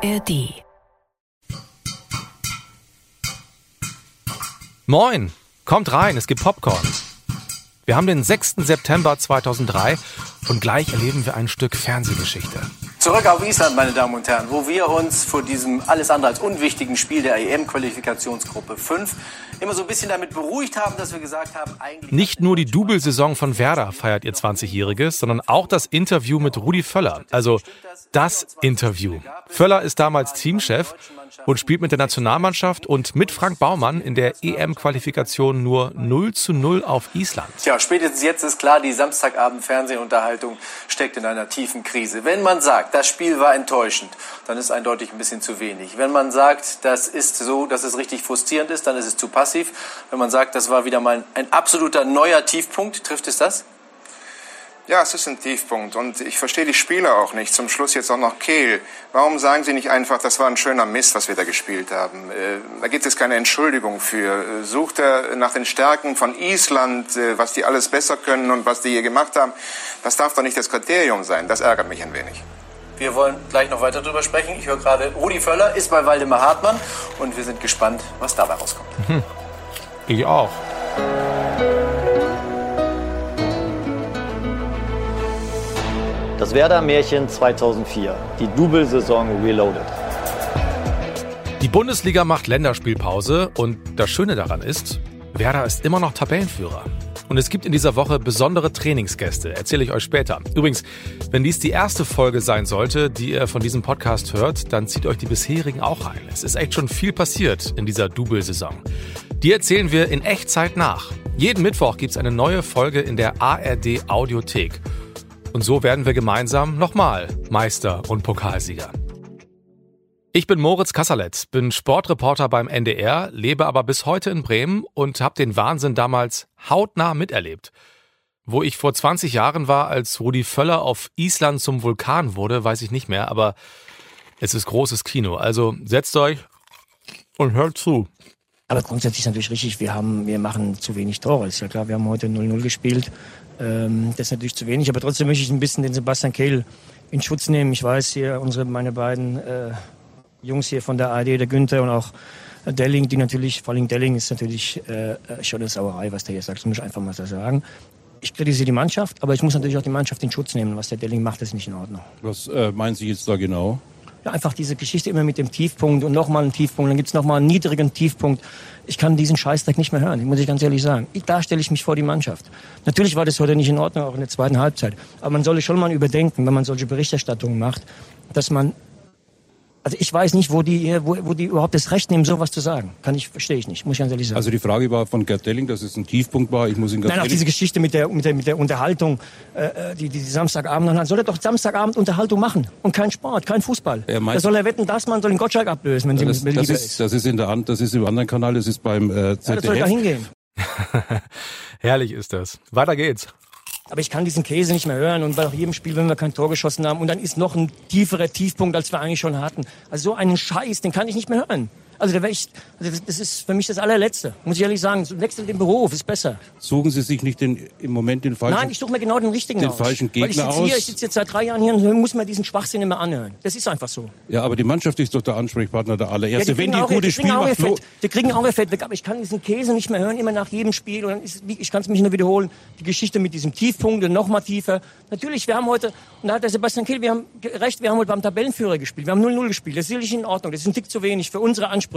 ARD. Moin, kommt rein, es gibt Popcorn. Wir haben den 6. September 2003 und gleich erleben wir ein Stück Fernsehgeschichte. Zurück auf Island, meine Damen und Herren, wo wir uns vor diesem alles andere als unwichtigen Spiel der EM-Qualifikationsgruppe 5 immer so ein bisschen damit beruhigt haben, dass wir gesagt haben, eigentlich... Nicht nur die Double-Saison von Werder feiert ihr 20-Jähriges, sondern auch das Interview mit Rudi Völler. Also das Interview. Völler ist damals Teamchef und spielt mit der Nationalmannschaft und mit Frank Baumann in der EM-Qualifikation nur 0 zu 0 auf Island. Tja, spätestens jetzt ist klar, die Samstagabend-Fernsehunterhaltung steckt in einer tiefen Krise. Wenn man sagt, das Spiel war enttäuschend, dann ist eindeutig ein bisschen zu wenig. Wenn man sagt, das ist so, dass es richtig frustrierend ist, dann ist es zu passiv. Wenn man sagt, das war wieder mal ein absoluter neuer Tiefpunkt, trifft es das? Ja, es ist ein Tiefpunkt und ich verstehe die Spieler auch nicht. Zum Schluss jetzt auch noch Kehl. Warum sagen Sie nicht einfach, das war ein schöner Mist, was wir da gespielt haben? Äh, da gibt es keine Entschuldigung für. Äh, sucht er nach den Stärken von Island, äh, was die alles besser können und was die hier gemacht haben? Das darf doch nicht das Kriterium sein. Das ärgert mich ein wenig. Wir wollen gleich noch weiter drüber sprechen. Ich höre gerade, Rudi Völler ist bei Waldemar Hartmann und wir sind gespannt, was dabei rauskommt. Ich auch. Das Werder-Märchen 2004, die Double-Saison Reloaded. Die Bundesliga macht Länderspielpause und das Schöne daran ist, Werder ist immer noch Tabellenführer. Und es gibt in dieser Woche besondere Trainingsgäste, erzähle ich euch später. Übrigens, wenn dies die erste Folge sein sollte, die ihr von diesem Podcast hört, dann zieht euch die bisherigen auch rein. Es ist echt schon viel passiert in dieser Double-Saison. Die erzählen wir in Echtzeit nach. Jeden Mittwoch gibt es eine neue Folge in der ARD Audiothek. Und so werden wir gemeinsam nochmal Meister und Pokalsieger. Ich bin Moritz Kasserlet, bin Sportreporter beim NDR, lebe aber bis heute in Bremen und habe den Wahnsinn damals hautnah miterlebt. Wo ich vor 20 Jahren war, als Rudi Völler auf Island zum Vulkan wurde, weiß ich nicht mehr, aber es ist großes Kino. Also setzt euch und hört zu. Aber grundsätzlich ist natürlich richtig, wir haben, wir machen zu wenig Tore. Ist ja klar, wir haben heute 0-0 gespielt. Ähm, das ist natürlich zu wenig, aber trotzdem möchte ich ein bisschen den Sebastian Kehl in Schutz nehmen. Ich weiß hier, unsere, meine beiden äh, Jungs hier von der ARD, der Günther und auch Delling, die natürlich, vor allem Delling ist natürlich äh, schon eine Sauerei, was der hier sagt, das muss ich einfach mal so sagen. Ich kritisiere die Mannschaft, aber ich muss natürlich auch die Mannschaft in Schutz nehmen. Was der Delling macht, ist nicht in Ordnung. Was äh, meinen Sie jetzt da genau? Ja, einfach diese Geschichte immer mit dem Tiefpunkt und nochmal einen Tiefpunkt, dann gibt's noch mal einen niedrigen Tiefpunkt. Ich kann diesen Scheißdreck nicht mehr hören, muss ich ganz ehrlich sagen. Ich, da stelle ich mich vor die Mannschaft. Natürlich war das heute nicht in Ordnung, auch in der zweiten Halbzeit. Aber man solle schon mal überdenken, wenn man solche Berichterstattungen macht, dass man also ich weiß nicht, wo die, wo, wo die überhaupt das Recht nehmen, sowas zu sagen. Kann ich, verstehe ich nicht, muss ich ganz ehrlich sagen. Also die Frage war von Gerd Delling, dass es ein Tiefpunkt war. Ich muss ihn ganz Nein, auch diese Geschichte mit der, mit der, mit der Unterhaltung, äh, die, die, die Samstagabend, dann soll er doch Samstagabend Unterhaltung machen und kein Sport, kein Fußball. Er meint- da soll er wetten, dass man soll den Gottschalk ablösen, wenn sie das, mir das, ist, ist. das ist in der das ist im anderen Kanal, das ist beim äh, Ja, das soll da ZDF. hingehen. Herrlich ist das. Weiter geht's. Aber ich kann diesen Käse nicht mehr hören und bei jedem Spiel, wenn wir kein Tor geschossen haben und dann ist noch ein tieferer Tiefpunkt, als wir eigentlich schon hatten. Also so einen Scheiß, den kann ich nicht mehr hören. Also, da wär ich, also das- ist für mich das allerletzte, muss ich ehrlich sagen. Wechsel den Beruf, ist besser. Suchen Sie sich nicht den, im Moment den falschen... Nein, ich suche mir genau den richtigen den aus. falschen Weil ich Gegner sitze hier, aus? ich sitze jetzt seit drei Jahren hier und muss mir diesen Schwachsinn immer anhören. Das ist einfach so. ja, aber die Mannschaft ist doch der Ansprechpartner der Ja, allererste. Wenn die auch, gute Spiel kriegen auch ihr macht, Fett. Die kriegen auch ihr Fett weg. Aber ich kann diesen Käse nicht mehr hören, immer nach jedem Spiel. Und dann ist, ich kann es mich nur wiederholen. Die Geschichte mit diesem Tiefpunkt und noch mal tiefer. Natürlich, wir haben heute, und da hat der Sebastian Kehl, wir haben recht, wir haben heute beim Tabellenführer gespielt. Wir haben 0-0 gespielt. Das ist sicherlich in Ordnung. Das ist ein Tick zu wenig für unsere Ansprüche.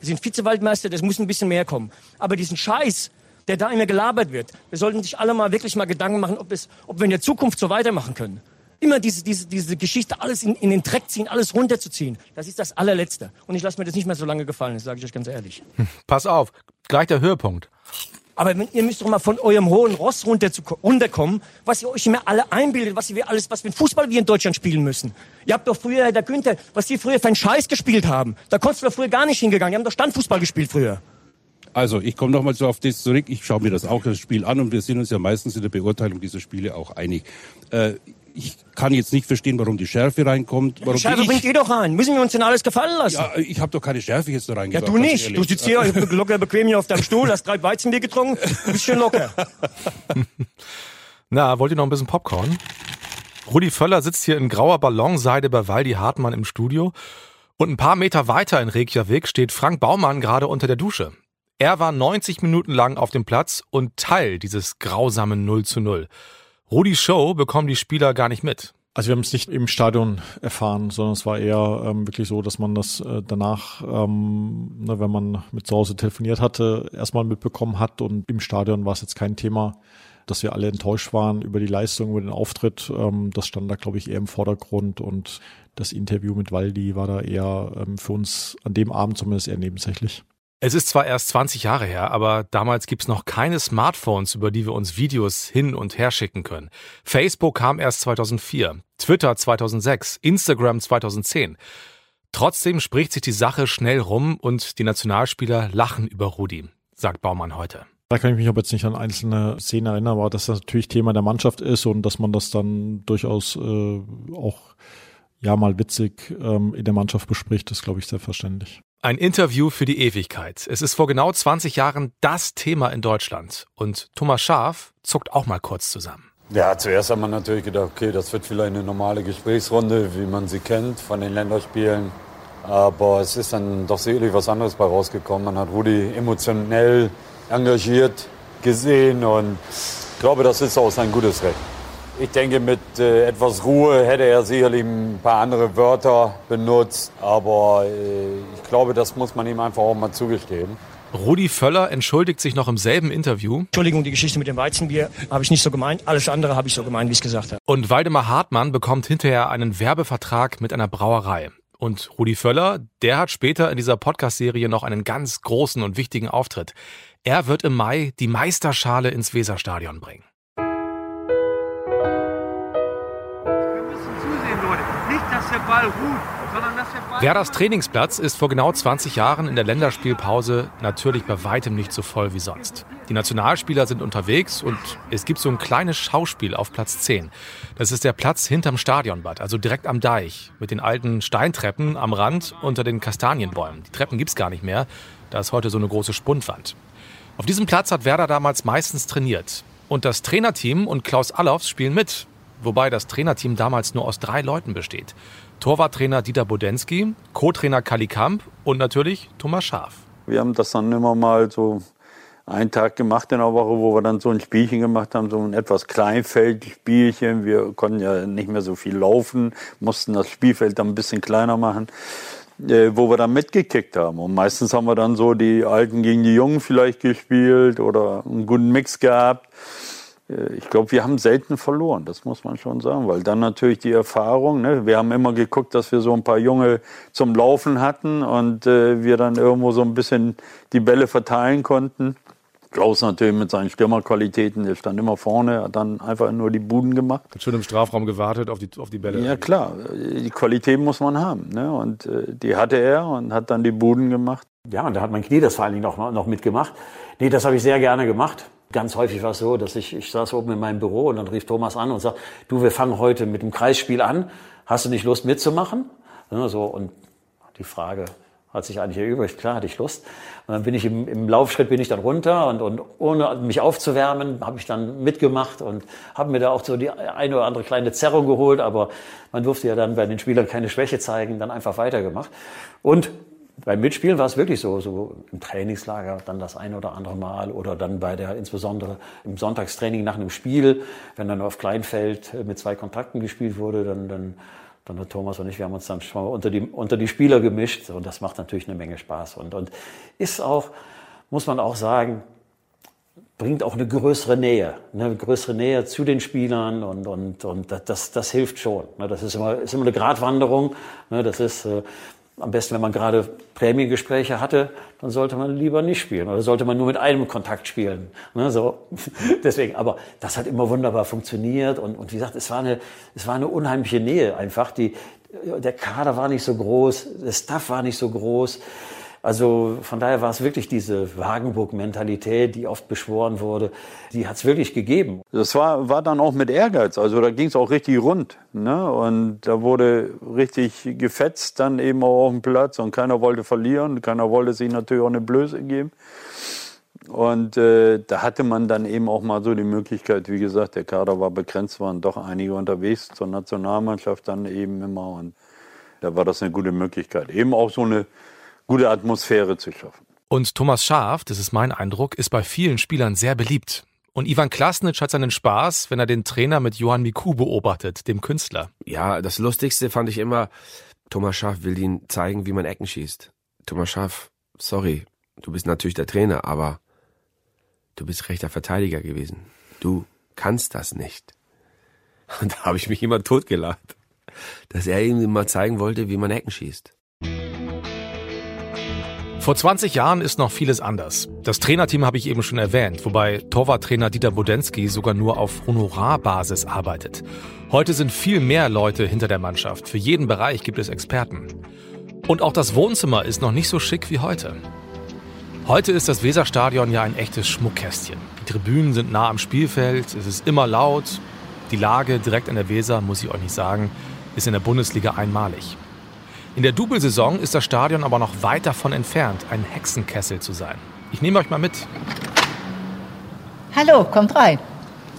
Wir sind Vizewaldmeister, das muss ein bisschen mehr kommen. Aber diesen Scheiß, der da immer gelabert wird, wir sollten sich alle mal wirklich mal Gedanken machen, ob, es, ob wir in der Zukunft so weitermachen können. Immer diese, diese, diese Geschichte, alles in, in den Dreck ziehen, alles runterzuziehen. Das ist das allerletzte. Und ich lasse mir das nicht mehr so lange gefallen, das sage ich euch ganz ehrlich. Pass auf, gleich der Höhepunkt. Aber ihr müsst doch mal von eurem hohen Ross runter zu, runterkommen, was ihr euch immer alle einbildet, was wir alles, was für Fußball wir in Deutschland spielen müssen. Ihr habt doch früher, der Günther, was die früher für einen Scheiß gespielt haben. Da konntest du doch früher gar nicht hingegangen. Die haben doch Standfußball gespielt früher. Also, ich komme nochmal so auf das zurück. Ich schaue mir das auch das Spiel an und wir sind uns ja meistens in der Beurteilung dieser Spiele auch einig. Äh, ich kann jetzt nicht verstehen, warum die Schärfe reinkommt. Warum ich, bringt ihr doch rein. Müssen wir uns denn alles gefallen lassen? ja, ich habe doch keine Schärfe jetzt da Ja, reingebracht. du ganz nicht. Du sitzt hier locker bequem hier auf deinem Stuhl, hast drei Weizenbier getrunken, du bist schön locker. Na, wollt ihr noch ein bisschen Popcorn? Rudi Völler sitzt hier in grauer Ballonseide bei Waldi Hartmann im Studio Und ein paar Meter weiter in Reykjavik steht Frank Baumann gerade unter der Dusche. Er war 90 Minuten lang auf dem Platz und Teil dieses grausamen 0 zu 0. Rudi Show bekommen die Spieler gar nicht mit. Also wir haben es nicht im Stadion erfahren, sondern es war eher ähm, wirklich so, dass man das äh, danach, ähm, ne, wenn man mit zu Hause telefoniert hatte, erstmal mitbekommen hat und im Stadion war es jetzt kein Thema, dass wir alle enttäuscht waren über die Leistung, über den Auftritt. Ähm, das stand da, glaube ich, eher im Vordergrund und das Interview mit Waldi war da eher ähm, für uns an dem Abend zumindest eher nebensächlich. Es ist zwar erst 20 Jahre her, aber damals gibt's noch keine Smartphones, über die wir uns Videos hin und her schicken können. Facebook kam erst 2004, Twitter 2006, Instagram 2010. Trotzdem spricht sich die Sache schnell rum und die Nationalspieler lachen über Rudi, sagt Baumann heute. Da kann ich mich aber jetzt nicht an einzelne Szenen erinnern, aber dass das natürlich Thema der Mannschaft ist und dass man das dann durchaus äh, auch ja mal witzig ähm, in der Mannschaft bespricht, ist glaube ich selbstverständlich. Ein Interview für die Ewigkeit. Es ist vor genau 20 Jahren das Thema in Deutschland. Und Thomas Schaf zuckt auch mal kurz zusammen. Ja, zuerst haben wir natürlich gedacht, okay, das wird vielleicht eine normale Gesprächsrunde, wie man sie kennt von den Länderspielen. Aber es ist dann doch sicherlich was anderes bei rausgekommen. Man hat Rudi emotionell engagiert gesehen und ich glaube, das ist auch sein gutes Recht. Ich denke, mit äh, etwas Ruhe hätte er sicherlich ein paar andere Wörter benutzt, aber äh, ich glaube, das muss man ihm einfach auch mal zugestehen. Rudi Völler entschuldigt sich noch im selben Interview. Entschuldigung, die Geschichte mit dem Weizenbier habe ich nicht so gemeint. Alles andere habe ich so gemeint, wie ich es gesagt habe. Und Waldemar Hartmann bekommt hinterher einen Werbevertrag mit einer Brauerei. Und Rudi Völler, der hat später in dieser Podcast-Serie noch einen ganz großen und wichtigen Auftritt. Er wird im Mai die Meisterschale ins Weserstadion bringen. Ball ruht, sondern dass der Ball. Werders Trainingsplatz ist vor genau 20 Jahren in der Länderspielpause natürlich bei weitem nicht so voll wie sonst. Die Nationalspieler sind unterwegs und es gibt so ein kleines Schauspiel auf Platz 10. Das ist der Platz hinterm Stadionbad, also direkt am Deich, mit den alten Steintreppen am Rand unter den Kastanienbäumen. Die Treppen gibt's gar nicht mehr, da ist heute so eine große Spundwand. Auf diesem Platz hat Werder damals meistens trainiert. Und das Trainerteam und Klaus Allofs spielen mit, wobei das Trainerteam damals nur aus drei Leuten besteht. Torwarttrainer Dieter Bodensky, Co-Trainer Kali Kamp und natürlich Thomas Schaf. Wir haben das dann immer mal so einen Tag gemacht in der Woche, wo wir dann so ein Spielchen gemacht haben, so ein etwas Kleinfeldspielchen. Wir konnten ja nicht mehr so viel laufen, mussten das Spielfeld dann ein bisschen kleiner machen, äh, wo wir dann mitgekickt haben. Und meistens haben wir dann so die Alten gegen die Jungen vielleicht gespielt oder einen guten Mix gehabt. Äh, ich glaube, wir haben selten verloren, das muss man schon sagen, weil dann natürlich die Erfahrung, ne, wir haben immer geguckt, dass wir so ein paar Junge zum Laufen hatten und äh, wir dann irgendwo so ein bisschen die Bälle verteilen konnten. Klaus natürlich mit seinen Stürmerqualitäten, der stand immer vorne, hat dann einfach nur die Buden gemacht. Hat schon im Strafraum gewartet auf die, auf die Bälle. Ja klar, die Qualität muss man haben. Ne? Und äh, die hatte er und hat dann die Buden gemacht. Ja, und da hat mein Knie das vor allen Dingen noch, noch mitgemacht. Nee, das habe ich sehr gerne gemacht. Ganz häufig war es so, dass ich, ich saß oben in meinem Büro und dann rief Thomas an und sagt, du, wir fangen heute mit dem Kreisspiel an. Hast du nicht Lust mitzumachen? So, und die Frage hat sich eigentlich erübrigt. Klar, hatte ich Lust. Und dann bin ich im, im Laufschritt bin ich dann runter und, und ohne mich aufzuwärmen, habe ich dann mitgemacht und habe mir da auch so die eine oder andere kleine Zerrung geholt. Aber man durfte ja dann bei den Spielern keine Schwäche zeigen, dann einfach weitergemacht. Und beim Mitspielen war es wirklich so, so im Trainingslager dann das ein oder andere Mal oder dann bei der, insbesondere im Sonntagstraining nach einem Spiel, wenn dann auf Kleinfeld mit zwei Kontakten gespielt wurde, dann, dann, dann hat Thomas und ich, wir haben uns dann schon mal unter die, unter die Spieler gemischt und das macht natürlich eine Menge Spaß und, und ist auch, muss man auch sagen, bringt auch eine größere Nähe, eine größere Nähe zu den Spielern und, und, und das, das hilft schon. Ne? Das ist immer, ist immer eine Gratwanderung. Ne? Das ist, äh, am besten, wenn man gerade Prämiengespräche hatte, dann sollte man lieber nicht spielen oder sollte man nur mit einem Kontakt spielen. Ne, so. Deswegen, aber das hat immer wunderbar funktioniert und, und wie gesagt, es war eine, es war eine unheimliche Nähe einfach. Die, der Kader war nicht so groß, der Staff war nicht so groß. Also von daher war es wirklich diese Wagenburg-Mentalität, die oft beschworen wurde, die hat es wirklich gegeben. Das war, war dann auch mit Ehrgeiz, also da ging es auch richtig rund. Ne? Und da wurde richtig gefetzt dann eben auch auf dem Platz und keiner wollte verlieren, keiner wollte sich natürlich auch eine Blöße geben. Und äh, da hatte man dann eben auch mal so die Möglichkeit, wie gesagt, der Kader war begrenzt, waren doch einige unterwegs zur Nationalmannschaft dann eben immer. Und Da war das eine gute Möglichkeit, eben auch so eine gute Atmosphäre zu schaffen. Und Thomas Schaaf, das ist mein Eindruck, ist bei vielen Spielern sehr beliebt. Und Ivan Klasnitsch hat seinen Spaß, wenn er den Trainer mit Johann Miku beobachtet, dem Künstler. Ja, das Lustigste fand ich immer, Thomas Schaaf will ihnen zeigen, wie man Ecken schießt. Thomas Schaaf, sorry, du bist natürlich der Trainer, aber du bist rechter Verteidiger gewesen. Du kannst das nicht. Und da habe ich mich immer totgelacht, dass er ihm mal zeigen wollte, wie man Ecken schießt. Vor 20 Jahren ist noch vieles anders. Das Trainerteam habe ich eben schon erwähnt, wobei Torwarttrainer Dieter Bodensky sogar nur auf Honorarbasis arbeitet. Heute sind viel mehr Leute hinter der Mannschaft. Für jeden Bereich gibt es Experten. Und auch das Wohnzimmer ist noch nicht so schick wie heute. Heute ist das Weserstadion ja ein echtes Schmuckkästchen. Die Tribünen sind nah am Spielfeld, es ist immer laut. Die Lage direkt an der Weser, muss ich euch nicht sagen, ist in der Bundesliga einmalig. In der Double-Saison ist das Stadion aber noch weit davon entfernt, ein Hexenkessel zu sein. Ich nehme euch mal mit. Hallo, kommt rein.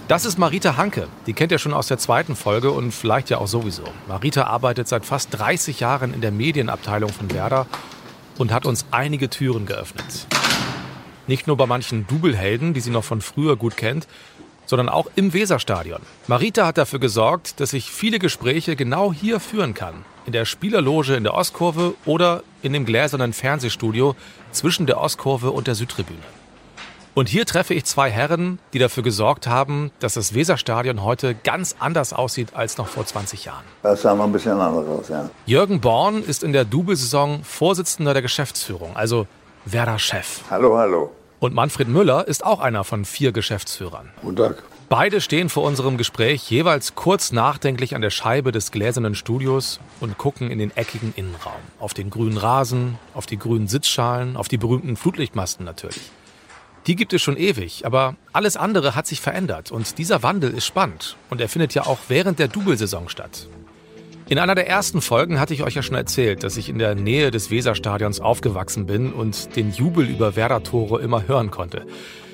Das ist Marita Hanke. Die kennt ihr schon aus der zweiten Folge und vielleicht ja auch sowieso. Marita arbeitet seit fast 30 Jahren in der Medienabteilung von Werder und hat uns einige Türen geöffnet. Nicht nur bei manchen Double-Helden, die sie noch von früher gut kennt, sondern auch im Weserstadion. Marita hat dafür gesorgt, dass ich viele Gespräche genau hier führen kann. In der Spielerloge in der Ostkurve oder in dem gläsernen Fernsehstudio zwischen der Ostkurve und der Südtribüne. Und hier treffe ich zwei Herren, die dafür gesorgt haben, dass das Weserstadion heute ganz anders aussieht als noch vor 20 Jahren. Das sah mal ein bisschen anders aus, ja. Jürgen Born ist in der Double-Saison Vorsitzender der Geschäftsführung, also Werder-Chef. Hallo, hallo. Und Manfred Müller ist auch einer von vier Geschäftsführern. Guten Tag. Beide stehen vor unserem Gespräch jeweils kurz nachdenklich an der Scheibe des gläsernen Studios und gucken in den eckigen Innenraum. Auf den grünen Rasen, auf die grünen Sitzschalen, auf die berühmten Flutlichtmasten natürlich. Die gibt es schon ewig, aber alles andere hat sich verändert und dieser Wandel ist spannend und er findet ja auch während der Double-Saison statt. In einer der ersten Folgen hatte ich euch ja schon erzählt, dass ich in der Nähe des Weserstadions aufgewachsen bin und den Jubel über Werder-Tore immer hören konnte.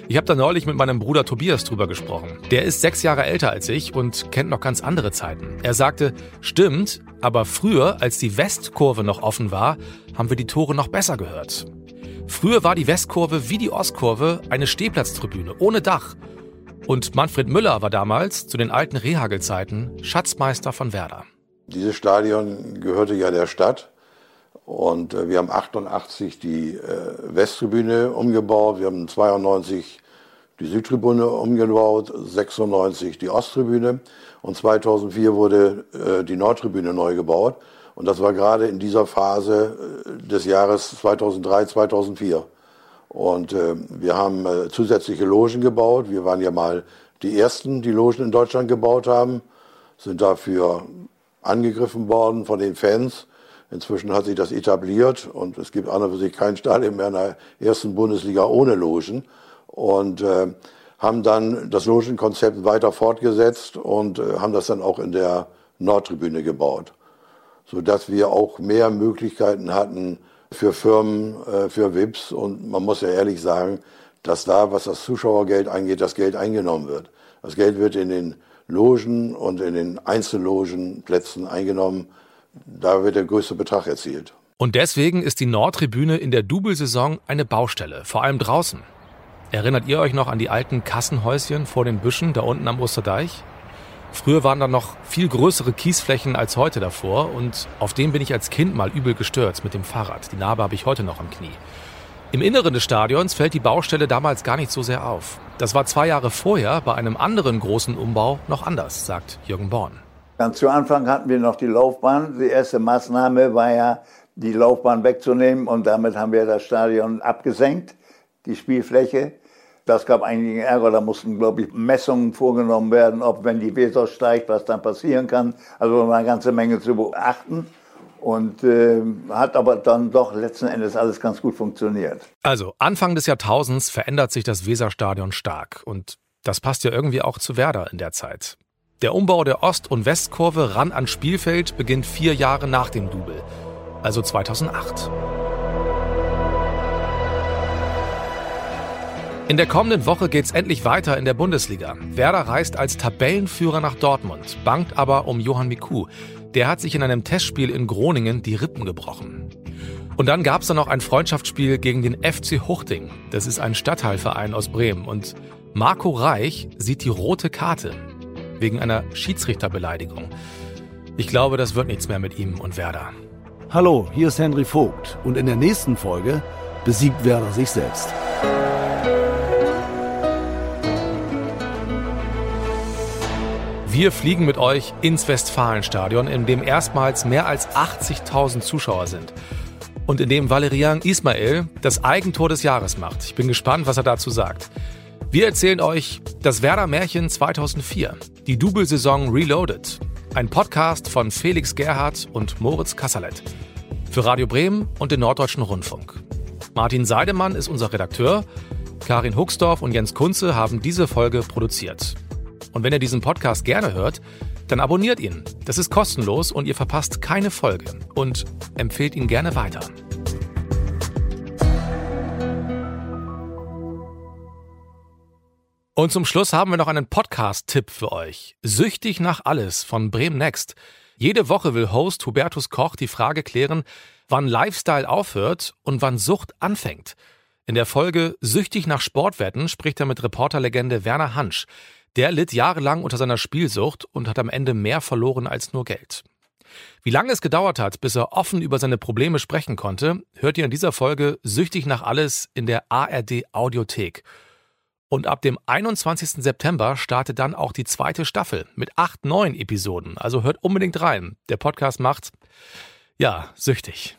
Ich habe da neulich mit meinem Bruder Tobias drüber gesprochen. Der ist sechs Jahre älter als ich und kennt noch ganz andere Zeiten. Er sagte, stimmt, aber früher, als die Westkurve noch offen war, haben wir die Tore noch besser gehört. Früher war die Westkurve wie die Ostkurve eine Stehplatztribüne ohne Dach. Und Manfred Müller war damals, zu den alten Rehagel-Zeiten, Schatzmeister von Werder. Dieses Stadion gehörte ja der Stadt. Und äh, wir haben 88 die äh, Westtribüne umgebaut, wir haben 92 die Südtribüne umgebaut, 96 die Osttribüne und 2004 wurde äh, die Nordtribüne neu gebaut. Und das war gerade in dieser Phase äh, des Jahres 2003, 2004. Und äh, wir haben äh, zusätzliche Logen gebaut. Wir waren ja mal die Ersten, die Logen in Deutschland gebaut haben, sind dafür angegriffen worden von den Fans. Inzwischen hat sich das etabliert und es gibt an und für sich kein Stadion mehr in der ersten Bundesliga ohne Logen. Und äh, haben dann das Logenkonzept weiter fortgesetzt und äh, haben das dann auch in der Nordtribüne gebaut, sodass wir auch mehr Möglichkeiten hatten für Firmen, äh, für WIPs. Und man muss ja ehrlich sagen, dass da, was das Zuschauergeld angeht, das Geld eingenommen wird. Das Geld wird in den Logen und in den Einzellogenplätzen eingenommen. Da wird der größte Betrag erzielt. Und deswegen ist die Nordtribüne in der Double-Saison eine Baustelle, vor allem draußen. Erinnert ihr euch noch an die alten Kassenhäuschen vor den Büschen da unten am Osterdeich? Früher waren da noch viel größere Kiesflächen als heute davor und auf dem bin ich als Kind mal übel gestürzt mit dem Fahrrad. Die Narbe habe ich heute noch am Knie. Im Inneren des Stadions fällt die Baustelle damals gar nicht so sehr auf. Das war zwei Jahre vorher bei einem anderen großen Umbau noch anders, sagt Jürgen Born. Ganz zu Anfang hatten wir noch die Laufbahn. Die erste Maßnahme war ja, die Laufbahn wegzunehmen und damit haben wir das Stadion abgesenkt, die Spielfläche. Das gab einigen Ärger, da mussten, glaube ich, Messungen vorgenommen werden, ob wenn die Weser steigt, was dann passieren kann. Also eine ganze Menge zu beachten und äh, hat aber dann doch letzten Endes alles ganz gut funktioniert. Also Anfang des Jahrtausends verändert sich das Weserstadion stark und das passt ja irgendwie auch zu Werder in der Zeit. Der Umbau der Ost- und Westkurve ran ans Spielfeld beginnt vier Jahre nach dem Double, also 2008. In der kommenden Woche geht's endlich weiter in der Bundesliga. Werder reist als Tabellenführer nach Dortmund, bangt aber um Johann Miku. Der hat sich in einem Testspiel in Groningen die Rippen gebrochen. Und dann gab's da noch ein Freundschaftsspiel gegen den FC Huchting. Das ist ein Stadtteilverein aus Bremen. Und Marco Reich sieht die rote Karte wegen einer Schiedsrichterbeleidigung. Ich glaube, das wird nichts mehr mit ihm und Werder. Hallo, hier ist Henry Vogt und in der nächsten Folge besiegt Werder sich selbst. Wir fliegen mit euch ins Westfalenstadion, in dem erstmals mehr als 80.000 Zuschauer sind. Und in dem Valerian Ismail das Eigentor des Jahres macht. Ich bin gespannt, was er dazu sagt. Wir erzählen euch das Werder Märchen 2004, die Double-Saison Reloaded, ein Podcast von Felix Gerhardt und Moritz Kasserlet für Radio Bremen und den Norddeutschen Rundfunk. Martin Seidemann ist unser Redakteur, Karin Huxdorf und Jens Kunze haben diese Folge produziert. Und wenn ihr diesen Podcast gerne hört, dann abonniert ihn. Das ist kostenlos und ihr verpasst keine Folge. Und empfehlt ihn gerne weiter. Und zum Schluss haben wir noch einen Podcast-Tipp für euch. Süchtig nach alles von Bremen Next. Jede Woche will Host Hubertus Koch die Frage klären, wann Lifestyle aufhört und wann Sucht anfängt. In der Folge Süchtig nach Sportwetten spricht er mit Reporterlegende Werner Hansch. Der litt jahrelang unter seiner Spielsucht und hat am Ende mehr verloren als nur Geld. Wie lange es gedauert hat, bis er offen über seine Probleme sprechen konnte, hört ihr in dieser Folge Süchtig nach alles in der ARD Audiothek. Und ab dem 21. September startet dann auch die zweite Staffel mit acht neuen Episoden. Also hört unbedingt rein. Der Podcast macht, ja, süchtig.